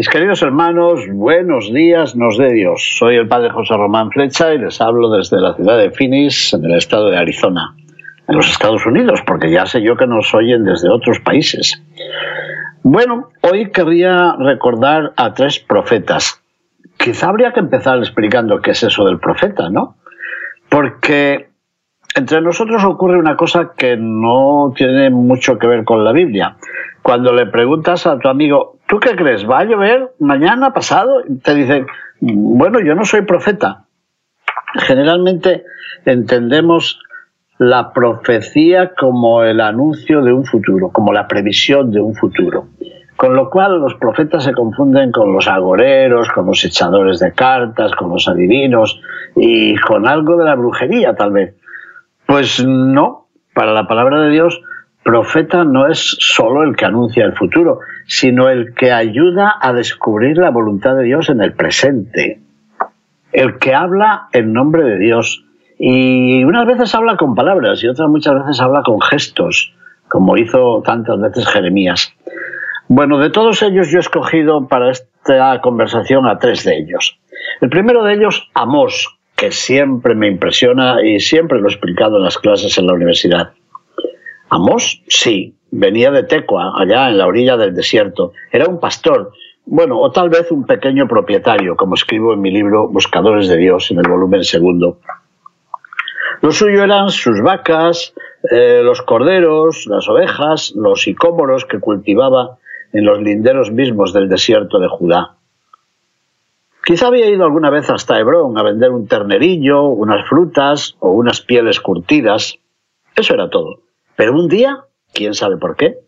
Mis queridos hermanos, buenos días, nos de Dios. Soy el padre José Román Flecha y les hablo desde la ciudad de Phoenix, en el estado de Arizona, en los Estados Unidos, porque ya sé yo que nos oyen desde otros países. Bueno, hoy querría recordar a tres profetas. Quizá habría que empezar explicando qué es eso del profeta, ¿no? Porque entre nosotros ocurre una cosa que no tiene mucho que ver con la Biblia. Cuando le preguntas a tu amigo, ¿tú qué crees? ¿Va a llover mañana, pasado? Te dicen, bueno, yo no soy profeta. Generalmente entendemos la profecía como el anuncio de un futuro, como la previsión de un futuro. Con lo cual los profetas se confunden con los agoreros, con los echadores de cartas, con los adivinos y con algo de la brujería tal vez. Pues no, para la palabra de Dios, profeta no es solo el que anuncia el futuro, sino el que ayuda a descubrir la voluntad de Dios en el presente. El que habla en nombre de Dios. Y unas veces habla con palabras y otras muchas veces habla con gestos, como hizo tantas veces Jeremías. Bueno, de todos ellos yo he escogido para esta conversación a tres de ellos. El primero de ellos, Amós, que siempre me impresiona y siempre lo he explicado en las clases en la universidad. Amós, sí, venía de Tecua, allá en la orilla del desierto. Era un pastor, bueno, o tal vez un pequeño propietario, como escribo en mi libro Buscadores de Dios, en el volumen segundo. Lo suyo eran sus vacas, eh, los corderos, las ovejas, los sicómoros que cultivaba en los linderos mismos del desierto de Judá. Quizá había ido alguna vez hasta Hebrón a vender un ternerillo, unas frutas o unas pieles curtidas. Eso era todo. Pero un día, quién sabe por qué,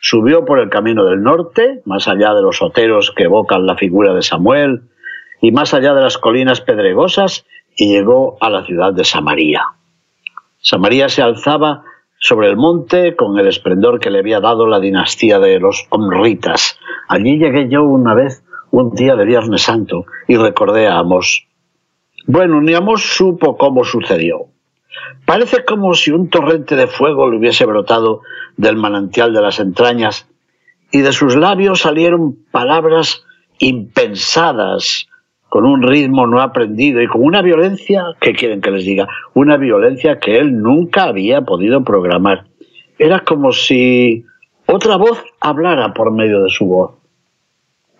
subió por el camino del norte, más allá de los oteros que evocan la figura de Samuel, y más allá de las colinas pedregosas, y llegó a la ciudad de Samaria. Samaria se alzaba sobre el monte con el esplendor que le había dado la dinastía de los Omritas. Allí llegué yo una vez un día de Viernes Santo y recordé a Amos. Bueno, ni Amos supo cómo sucedió. Parece como si un torrente de fuego le hubiese brotado del manantial de las entrañas y de sus labios salieron palabras impensadas, con un ritmo no aprendido y con una violencia, ¿qué quieren que les diga? Una violencia que él nunca había podido programar. Era como si otra voz hablara por medio de su voz.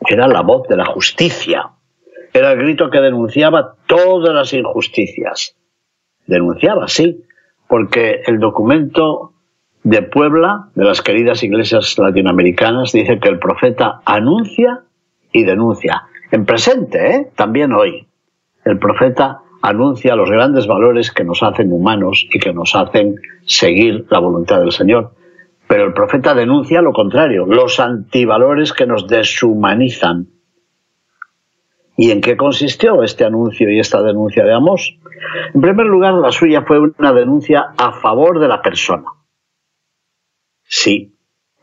Era la voz de la justicia. Era el grito que denunciaba todas las injusticias. Denunciaba, sí, porque el documento de Puebla, de las queridas iglesias latinoamericanas, dice que el profeta anuncia y denuncia. En presente, ¿eh? también hoy. El profeta anuncia los grandes valores que nos hacen humanos y que nos hacen seguir la voluntad del Señor. Pero el profeta denuncia lo contrario, los antivalores que nos deshumanizan. ¿Y en qué consistió este anuncio y esta denuncia de Amós? En primer lugar, la suya fue una denuncia a favor de la persona. Sí.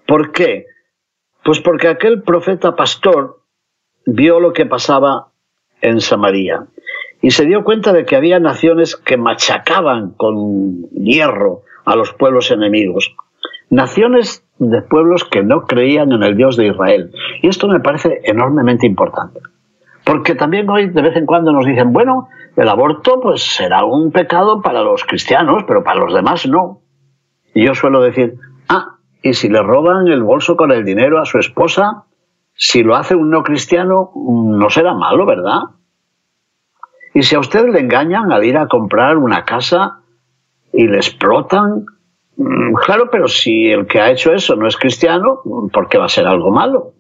¿Por qué? Pues porque aquel profeta pastor vio lo que pasaba en Samaria y se dio cuenta de que había naciones que machacaban con hierro a los pueblos enemigos. Naciones de pueblos que no creían en el Dios de Israel. Y esto me parece enormemente importante. Porque también hoy de vez en cuando nos dicen, bueno, el aborto pues será un pecado para los cristianos, pero para los demás no. Y yo suelo decir, ah, y si le roban el bolso con el dinero a su esposa, si lo hace un no cristiano, no será malo, ¿verdad? Y si a usted le engañan al ir a comprar una casa y le explotan, mm, claro, pero si el que ha hecho eso no es cristiano, ¿por qué va a ser algo malo?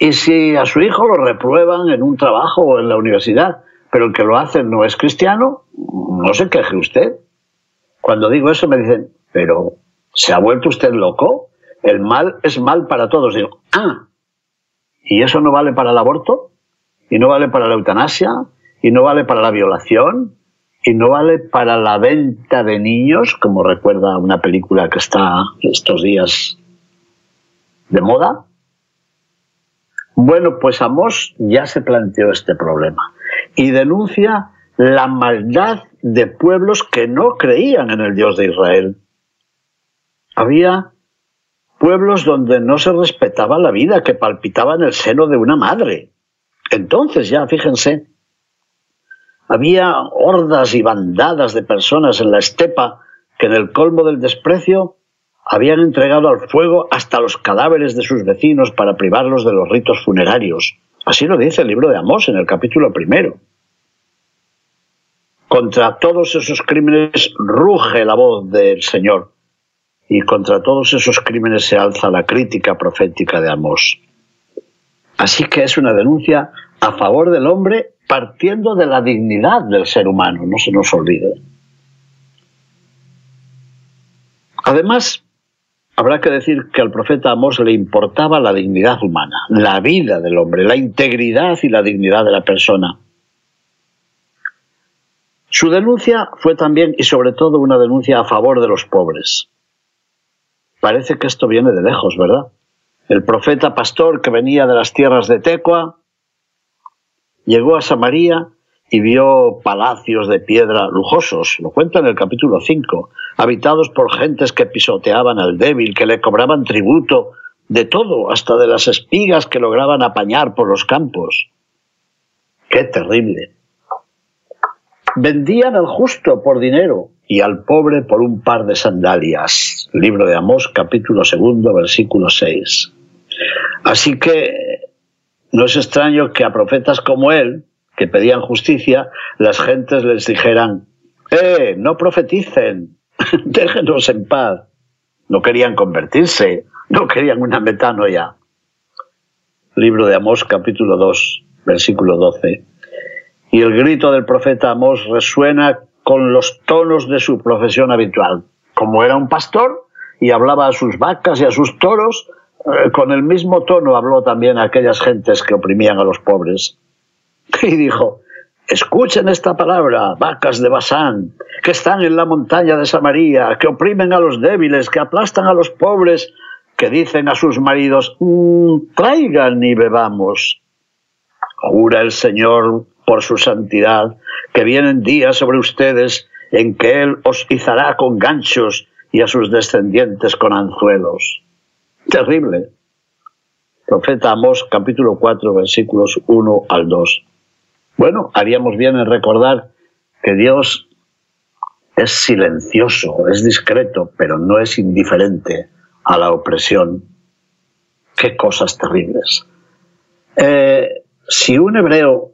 Y si a su hijo lo reprueban en un trabajo o en la universidad, pero el que lo hace no es cristiano, no se queje usted. Cuando digo eso me dicen, pero ¿se ha vuelto usted loco? el mal es mal para todos. Digo, ah, ¿y eso no vale para el aborto? ¿Y no vale para la eutanasia? ¿Y no vale para la violación? ¿Y no vale para la venta de niños, como recuerda una película que está estos días de moda? Bueno, pues Amos ya se planteó este problema y denuncia la maldad de pueblos que no creían en el Dios de Israel. Había pueblos donde no se respetaba la vida que palpitaba en el seno de una madre. Entonces ya, fíjense, había hordas y bandadas de personas en la estepa que en el colmo del desprecio habían entregado al fuego hasta los cadáveres de sus vecinos para privarlos de los ritos funerarios. Así lo dice el libro de Amós en el capítulo primero. Contra todos esos crímenes ruge la voz del Señor y contra todos esos crímenes se alza la crítica profética de Amós. Así que es una denuncia a favor del hombre partiendo de la dignidad del ser humano, no se nos olvide. Además, habrá que decir que al profeta Amós le importaba la dignidad humana, la vida del hombre, la integridad y la dignidad de la persona. Su denuncia fue también y sobre todo una denuncia a favor de los pobres. Parece que esto viene de lejos, ¿verdad? El profeta pastor que venía de las tierras de Tecua llegó a Samaria y vio palacios de piedra lujosos, lo cuenta en el capítulo 5, habitados por gentes que pisoteaban al débil, que le cobraban tributo de todo, hasta de las espigas que lograban apañar por los campos. ¡Qué terrible! Vendían al justo por dinero y al pobre por un par de sandalias. Libro de Amós, capítulo segundo, versículo 6. Así que no es extraño que a profetas como él, que pedían justicia, las gentes les dijeran, ¡eh, no profeticen! Déjenos en paz. No querían convertirse, no querían una metanoia. Libro de Amós, capítulo 2, versículo 12 y el grito del profeta Amós resuena con los tonos de su profesión habitual. Como era un pastor y hablaba a sus vacas y a sus toros, eh, con el mismo tono habló también a aquellas gentes que oprimían a los pobres. Y dijo, escuchen esta palabra, vacas de Basán, que están en la montaña de Samaria, que oprimen a los débiles, que aplastan a los pobres, que dicen a sus maridos, mm, traigan y bebamos. Jura el Señor por su santidad, que vienen días sobre ustedes en que Él os izará con ganchos y a sus descendientes con anzuelos. Terrible. Profeta Amós, capítulo 4, versículos 1 al 2. Bueno, haríamos bien en recordar que Dios es silencioso, es discreto, pero no es indiferente a la opresión. Qué cosas terribles. Eh, si un hebreo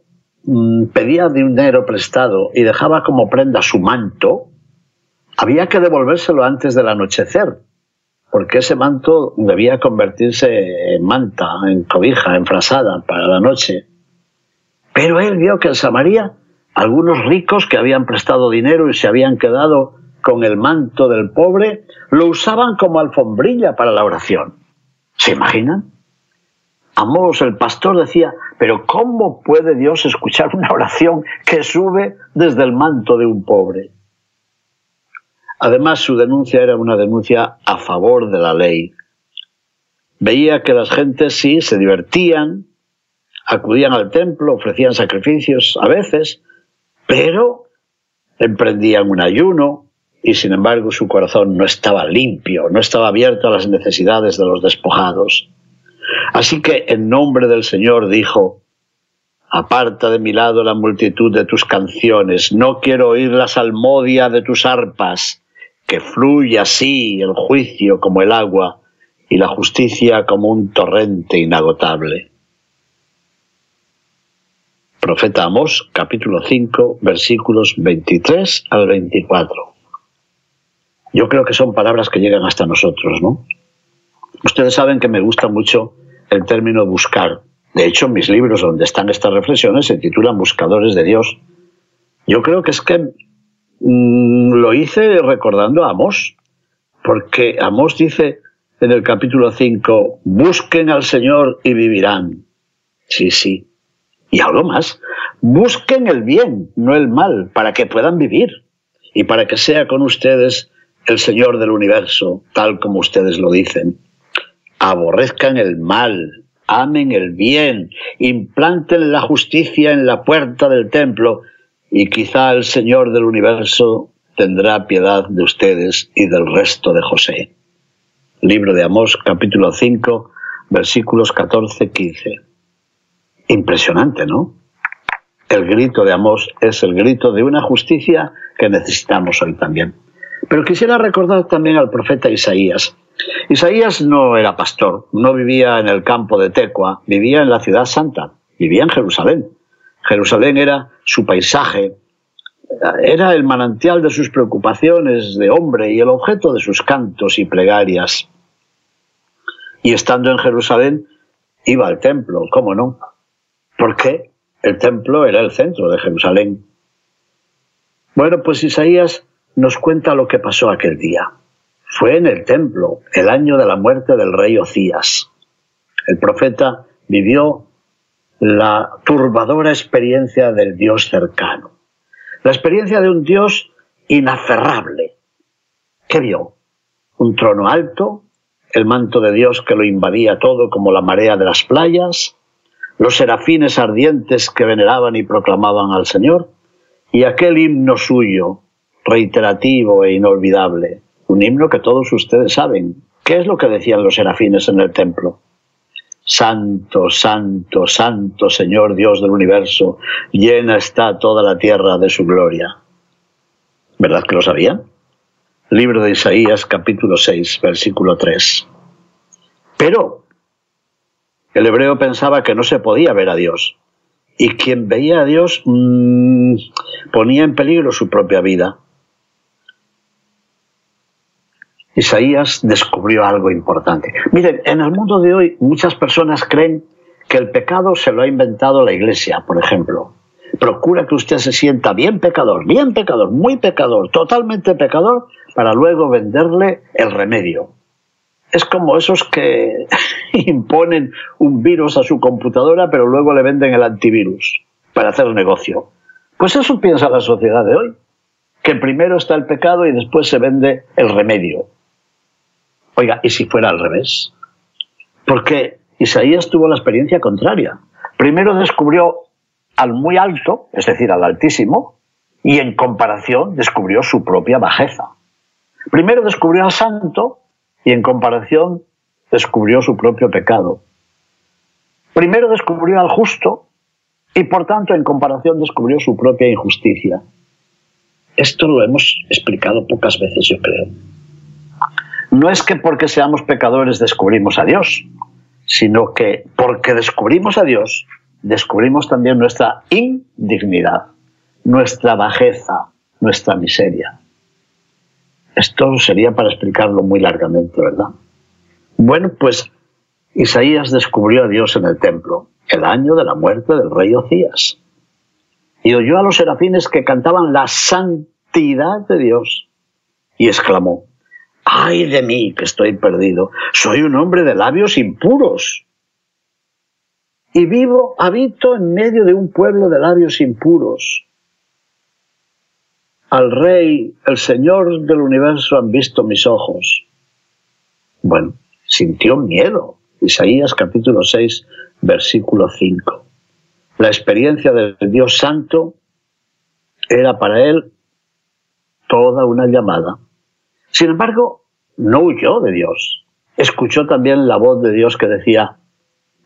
Mm, pedía dinero prestado y dejaba como prenda su manto, había que devolvérselo antes del anochecer, porque ese manto debía convertirse en manta, en cobija, en frazada para la noche. Pero él vio que en Samaria algunos ricos que habían prestado dinero y se habían quedado con el manto del pobre, lo usaban como alfombrilla para la oración. ¿Se imaginan? Amos, el pastor, decía, pero ¿cómo puede Dios escuchar una oración que sube desde el manto de un pobre? Además, su denuncia era una denuncia a favor de la ley. Veía que las gentes sí se divertían, acudían al templo, ofrecían sacrificios a veces, pero emprendían un ayuno y sin embargo su corazón no estaba limpio, no estaba abierto a las necesidades de los despojados. Así que en nombre del Señor dijo, Aparta de mi lado la multitud de tus canciones, no quiero oír la salmodia de tus arpas, que fluya así el juicio como el agua y la justicia como un torrente inagotable. Profeta Amós, capítulo 5, versículos 23 al 24. Yo creo que son palabras que llegan hasta nosotros, ¿no? Ustedes saben que me gusta mucho el término buscar. De hecho, mis libros donde están estas reflexiones se titulan Buscadores de Dios. Yo creo que es que mm, lo hice recordando a Amós, porque Amós dice, en el capítulo 5, busquen al Señor y vivirán. Sí, sí. Y algo más, busquen el bien, no el mal, para que puedan vivir y para que sea con ustedes el Señor del universo, tal como ustedes lo dicen. Aborrezcan el mal, amen el bien, implanten la justicia en la puerta del templo y quizá el Señor del universo tendrá piedad de ustedes y del resto de José. Libro de Amós, capítulo 5, versículos 14-15. Impresionante, ¿no? El grito de Amós es el grito de una justicia que necesitamos hoy también. Pero quisiera recordar también al profeta Isaías. Isaías no era pastor, no vivía en el campo de Tecua, vivía en la ciudad santa, vivía en Jerusalén. Jerusalén era su paisaje, era el manantial de sus preocupaciones de hombre y el objeto de sus cantos y plegarias. Y estando en Jerusalén, iba al templo, ¿cómo no? Porque el templo era el centro de Jerusalén. Bueno, pues Isaías nos cuenta lo que pasó aquel día. Fue en el templo, el año de la muerte del rey Ocías. El profeta vivió la turbadora experiencia del Dios cercano, la experiencia de un Dios inaferrable. ¿Qué vio? Un trono alto, el manto de Dios que lo invadía todo como la marea de las playas, los serafines ardientes que veneraban y proclamaban al Señor, y aquel himno suyo, reiterativo e inolvidable, un himno que todos ustedes saben. ¿Qué es lo que decían los serafines en el templo? Santo, santo, santo Señor Dios del universo, llena está toda la tierra de su gloria. ¿Verdad que lo sabían? Libro de Isaías capítulo 6, versículo 3. Pero el hebreo pensaba que no se podía ver a Dios. Y quien veía a Dios mmm, ponía en peligro su propia vida. Isaías descubrió algo importante. Miren, en el mundo de hoy muchas personas creen que el pecado se lo ha inventado la iglesia, por ejemplo. Procura que usted se sienta bien pecador, bien pecador, muy pecador, totalmente pecador, para luego venderle el remedio. Es como esos que imponen un virus a su computadora, pero luego le venden el antivirus para hacer negocio. Pues eso piensa la sociedad de hoy, que primero está el pecado y después se vende el remedio. Oiga, ¿y si fuera al revés? Porque Isaías tuvo la experiencia contraria. Primero descubrió al muy alto, es decir, al altísimo, y en comparación descubrió su propia bajeza. Primero descubrió al santo y en comparación descubrió su propio pecado. Primero descubrió al justo y por tanto en comparación descubrió su propia injusticia. Esto lo hemos explicado pocas veces, yo creo no es que porque seamos pecadores descubrimos a Dios, sino que porque descubrimos a Dios, descubrimos también nuestra indignidad, nuestra bajeza, nuestra miseria. Esto sería para explicarlo muy largamente, ¿verdad? Bueno, pues Isaías descubrió a Dios en el templo, el año de la muerte del rey Ocías, y oyó a los serafines que cantaban la santidad de Dios, y exclamó, ay de mí que estoy perdido, soy un hombre de labios impuros. Y vivo, habito en medio de un pueblo de labios impuros. Al Rey, el Señor del universo han visto mis ojos. Bueno, sintió miedo. Isaías capítulo 6, versículo 5. La experiencia del Dios Santo era para él toda una llamada. Sin embargo, no huyó de Dios. Escuchó también la voz de Dios que decía,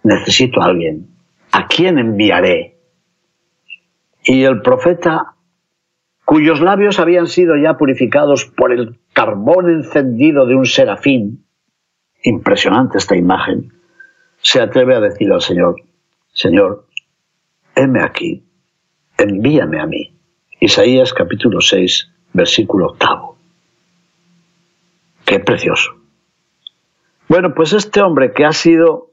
necesito a alguien. ¿A quién enviaré? Y el profeta, cuyos labios habían sido ya purificados por el carbón encendido de un serafín, impresionante esta imagen, se atreve a decir al Señor, Señor, heme aquí, envíame a mí. Isaías capítulo 6, versículo octavo. Qué precioso. Bueno, pues este hombre que ha sido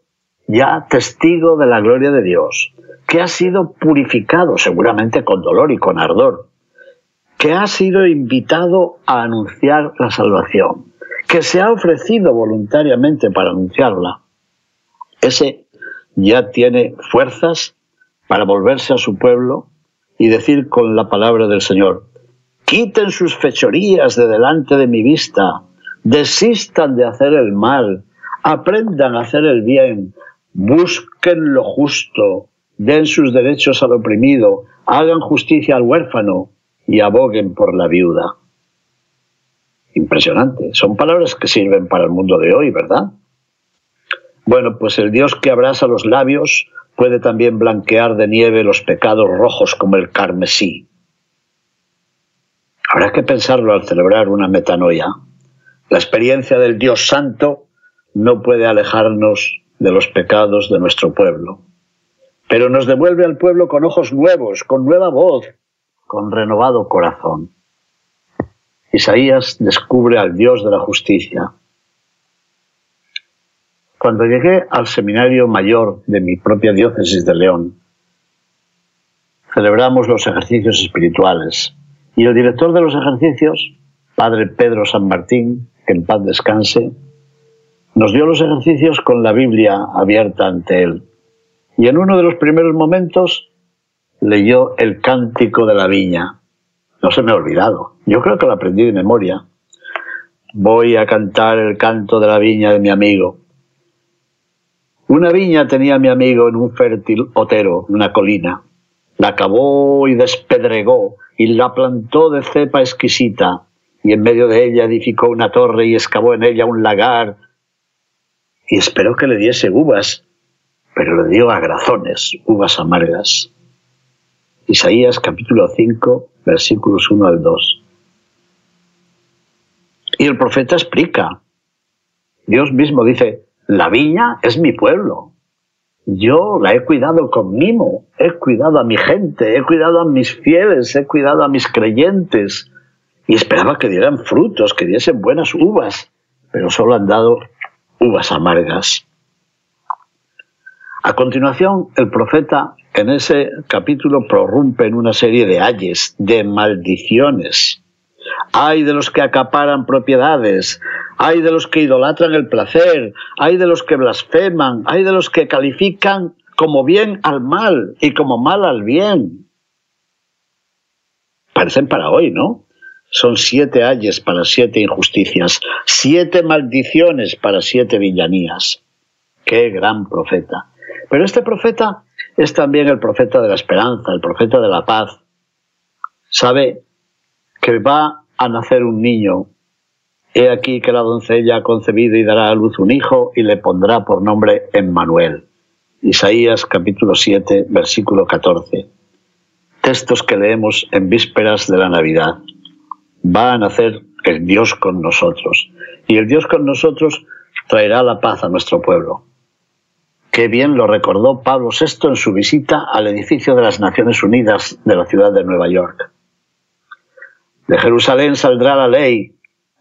ya testigo de la gloria de Dios, que ha sido purificado seguramente con dolor y con ardor, que ha sido invitado a anunciar la salvación, que se ha ofrecido voluntariamente para anunciarla, ese ya tiene fuerzas para volverse a su pueblo y decir con la palabra del Señor, quiten sus fechorías de delante de mi vista, desistan de hacer el mal, aprendan a hacer el bien, busquen lo justo, den sus derechos al oprimido, hagan justicia al huérfano y aboguen por la viuda. Impresionante. Son palabras que sirven para el mundo de hoy, ¿verdad? Bueno, pues el Dios que abraza los labios puede también blanquear de nieve los pecados rojos como el carmesí. Habrá que pensarlo al celebrar una metanoia. La experiencia del Dios Santo no puede alejarnos de los pecados de nuestro pueblo, pero nos devuelve al pueblo con ojos nuevos, con nueva voz, con renovado corazón. Isaías descubre al Dios de la justicia. Cuando llegué al seminario mayor de mi propia diócesis de León, celebramos los ejercicios espirituales y el director de los ejercicios, Padre Pedro San Martín, que en paz descanse, nos dio los ejercicios con la Biblia abierta ante él. Y en uno de los primeros momentos leyó el cántico de la viña. No se me ha olvidado. Yo creo que lo aprendí de memoria. Voy a cantar el canto de la viña de mi amigo. Una viña tenía mi amigo en un fértil otero, una colina. La cavó y despedregó y la plantó de cepa exquisita y en medio de ella edificó una torre y excavó en ella un lagar y esperó que le diese uvas, pero le dio a grazones, uvas amargas. Isaías capítulo 5, versículos 1 al 2. Y el profeta explica, Dios mismo dice, la viña es mi pueblo. Yo la he cuidado con mimo, he cuidado a mi gente, he cuidado a mis fieles, he cuidado a mis creyentes y esperaba que dieran frutos, que diesen buenas uvas, pero solo han dado uvas amargas. A continuación, el profeta en ese capítulo prorrumpe en una serie de ayes, de maldiciones. Hay de los que acaparan propiedades, hay de los que idolatran el placer, hay de los que blasfeman, hay de los que califican como bien al mal y como mal al bien. Parecen para hoy, ¿no? Son siete ayes para siete injusticias, siete maldiciones para siete villanías. Qué gran profeta. Pero este profeta es también el profeta de la esperanza, el profeta de la paz. Sabe que va a nacer un niño. He aquí que la doncella ha concebido y dará a luz un hijo y le pondrá por nombre Emmanuel. Isaías capítulo 7, versículo 14. Textos que leemos en vísperas de la Navidad va a nacer el Dios con nosotros. Y el Dios con nosotros traerá la paz a nuestro pueblo. Qué bien lo recordó Pablo VI en su visita al edificio de las Naciones Unidas de la ciudad de Nueva York. De Jerusalén saldrá la ley,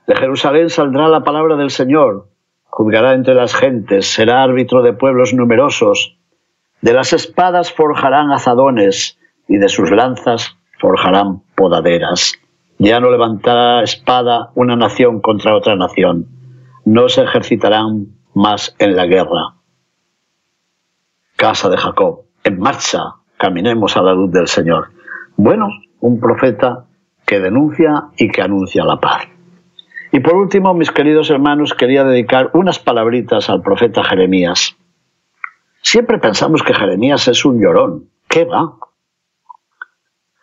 de Jerusalén saldrá la palabra del Señor, juzgará entre las gentes, será árbitro de pueblos numerosos, de las espadas forjarán azadones y de sus lanzas forjarán podaderas. Ya no levantará espada una nación contra otra nación. No se ejercitarán más en la guerra. Casa de Jacob, en marcha, caminemos a la luz del Señor. Bueno, un profeta que denuncia y que anuncia la paz. Y por último, mis queridos hermanos, quería dedicar unas palabritas al profeta Jeremías. Siempre pensamos que Jeremías es un llorón. ¿Qué va?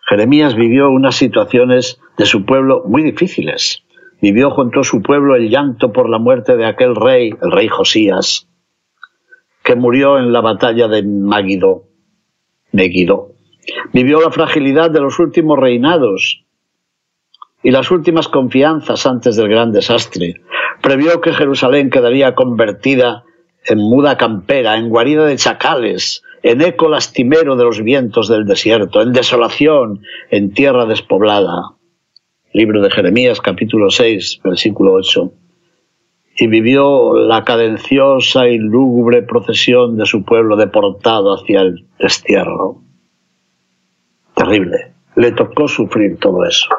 Jeremías vivió unas situaciones de su pueblo muy difíciles. Vivió junto a su pueblo el llanto por la muerte de aquel rey, el rey Josías, que murió en la batalla de Megiddo. Vivió la fragilidad de los últimos reinados y las últimas confianzas antes del gran desastre. Previó que Jerusalén quedaría convertida en muda campera, en guarida de chacales, en eco lastimero de los vientos del desierto, en desolación, en tierra despoblada. Libro de Jeremías capítulo 6, versículo 8. Y vivió la cadenciosa y lúgubre procesión de su pueblo deportado hacia el destierro. Terrible. Le tocó sufrir todo eso.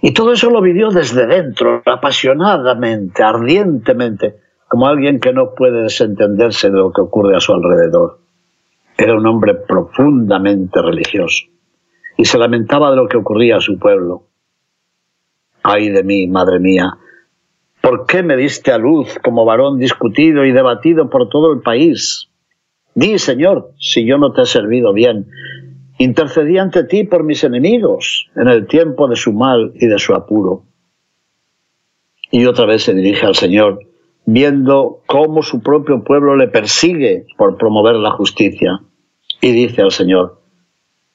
Y todo eso lo vivió desde dentro, apasionadamente, ardientemente, como alguien que no puede desentenderse de lo que ocurre a su alrededor. Era un hombre profundamente religioso y se lamentaba de lo que ocurría a su pueblo. Ay de mí, madre mía, ¿por qué me diste a luz como varón discutido y debatido por todo el país? Di, Señor, si yo no te he servido bien, intercedí ante ti por mis enemigos en el tiempo de su mal y de su apuro. Y otra vez se dirige al Señor, viendo cómo su propio pueblo le persigue por promover la justicia. Y dice al Señor,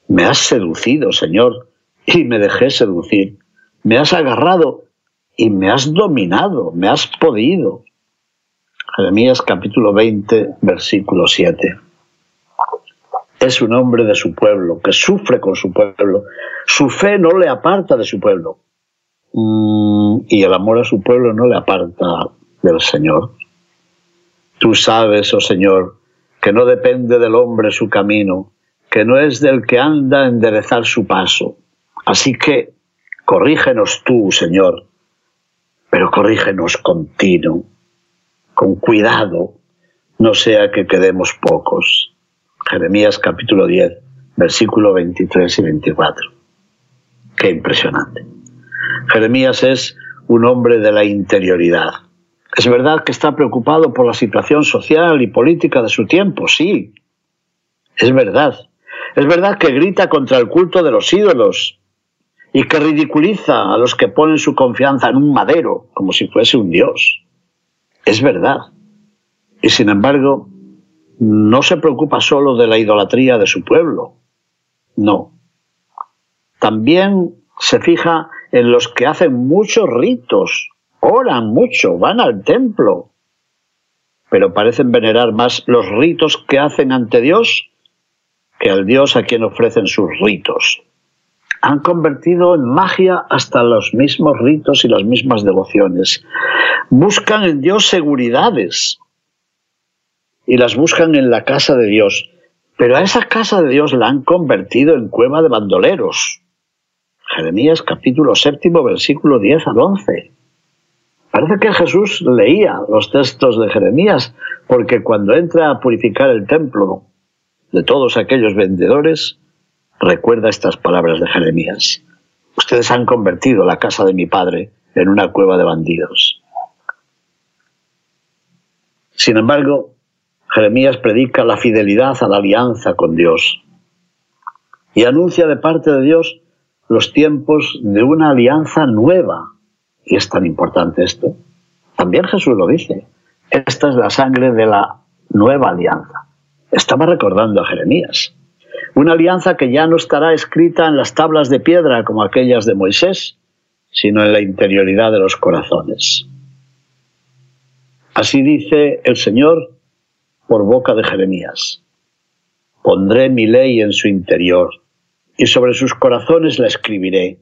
me has seducido, Señor, y me dejé seducir. Me has agarrado y me has dominado, me has podido. Jeremías capítulo 20, versículo 7 es un hombre de su pueblo, que sufre con su pueblo. Su fe no le aparta de su pueblo. Mm, y el amor a su pueblo no le aparta del Señor. Tú sabes, oh Señor, que no depende del hombre su camino, que no es del que anda a enderezar su paso. Así que corrígenos tú, Señor, pero corrígenos continuo, con cuidado, no sea que quedemos pocos. Jeremías capítulo 10, versículo 23 y 24. Qué impresionante. Jeremías es un hombre de la interioridad. Es verdad que está preocupado por la situación social y política de su tiempo, sí. Es verdad. Es verdad que grita contra el culto de los ídolos y que ridiculiza a los que ponen su confianza en un madero como si fuese un dios. Es verdad. Y sin embargo, no se preocupa solo de la idolatría de su pueblo, no. También se fija en los que hacen muchos ritos, oran mucho, van al templo, pero parecen venerar más los ritos que hacen ante Dios que al Dios a quien ofrecen sus ritos. Han convertido en magia hasta los mismos ritos y las mismas devociones. Buscan en Dios seguridades, y las buscan en la casa de Dios. Pero a esa casa de Dios la han convertido en cueva de bandoleros. Jeremías capítulo séptimo, versículo 10 al 11. Parece que Jesús leía los textos de Jeremías, porque cuando entra a purificar el templo de todos aquellos vendedores, recuerda estas palabras de Jeremías. Ustedes han convertido la casa de mi padre en una cueva de bandidos. Sin embargo, Jeremías predica la fidelidad a la alianza con Dios y anuncia de parte de Dios los tiempos de una alianza nueva. Y es tan importante esto. También Jesús lo dice. Esta es la sangre de la nueva alianza. Estaba recordando a Jeremías. Una alianza que ya no estará escrita en las tablas de piedra como aquellas de Moisés, sino en la interioridad de los corazones. Así dice el Señor por boca de Jeremías. Pondré mi ley en su interior, y sobre sus corazones la escribiré,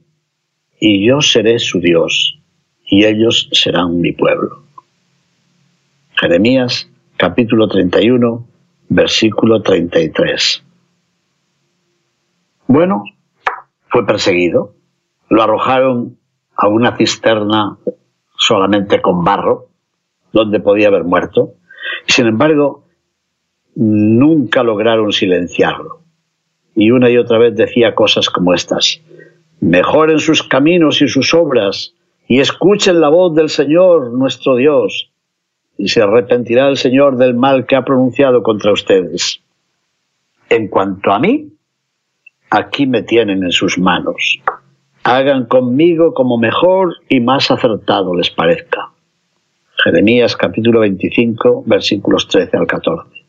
y yo seré su Dios, y ellos serán mi pueblo. Jeremías capítulo 31, versículo 33. Bueno, fue perseguido, lo arrojaron a una cisterna solamente con barro, donde podía haber muerto, sin embargo nunca lograron silenciarlo. Y una y otra vez decía cosas como estas. Mejoren sus caminos y sus obras y escuchen la voz del Señor nuestro Dios y se arrepentirá el Señor del mal que ha pronunciado contra ustedes. En cuanto a mí, aquí me tienen en sus manos. Hagan conmigo como mejor y más acertado les parezca. Jeremías capítulo 25 versículos 13 al 14.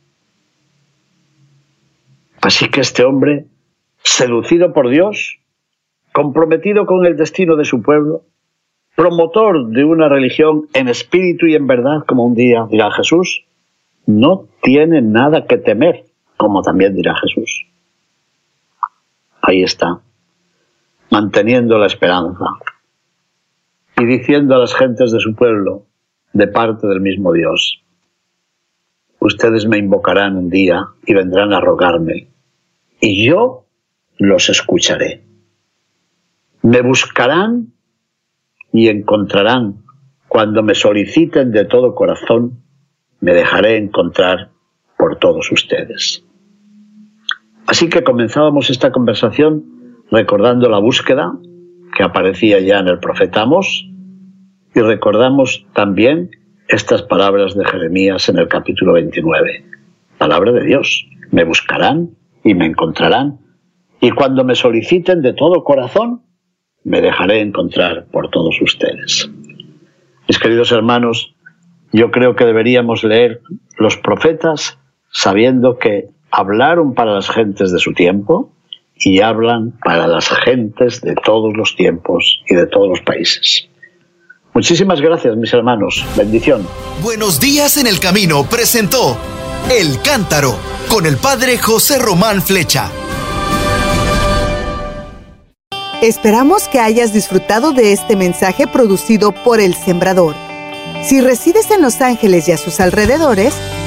Así que este hombre, seducido por Dios, comprometido con el destino de su pueblo, promotor de una religión en espíritu y en verdad, como un día dirá Jesús, no tiene nada que temer, como también dirá Jesús. Ahí está, manteniendo la esperanza y diciendo a las gentes de su pueblo, de parte del mismo Dios, ustedes me invocarán un día y vendrán a rogarme y yo los escucharé. Me buscarán y encontrarán. Cuando me soliciten de todo corazón, me dejaré encontrar por todos ustedes. Así que comenzábamos esta conversación recordando la búsqueda que aparecía ya en el profeta Amos y recordamos también estas palabras de Jeremías en el capítulo 29. Palabra de Dios, me buscarán y me encontrarán y cuando me soliciten de todo corazón, me dejaré encontrar por todos ustedes. Mis queridos hermanos, yo creo que deberíamos leer los profetas sabiendo que hablaron para las gentes de su tiempo y hablan para las gentes de todos los tiempos y de todos los países. Muchísimas gracias, mis hermanos. Bendición. Buenos días en el camino presentó El Cántaro con el padre José Román Flecha. Esperamos que hayas disfrutado de este mensaje producido por El Sembrador. Si resides en Los Ángeles y a sus alrededores,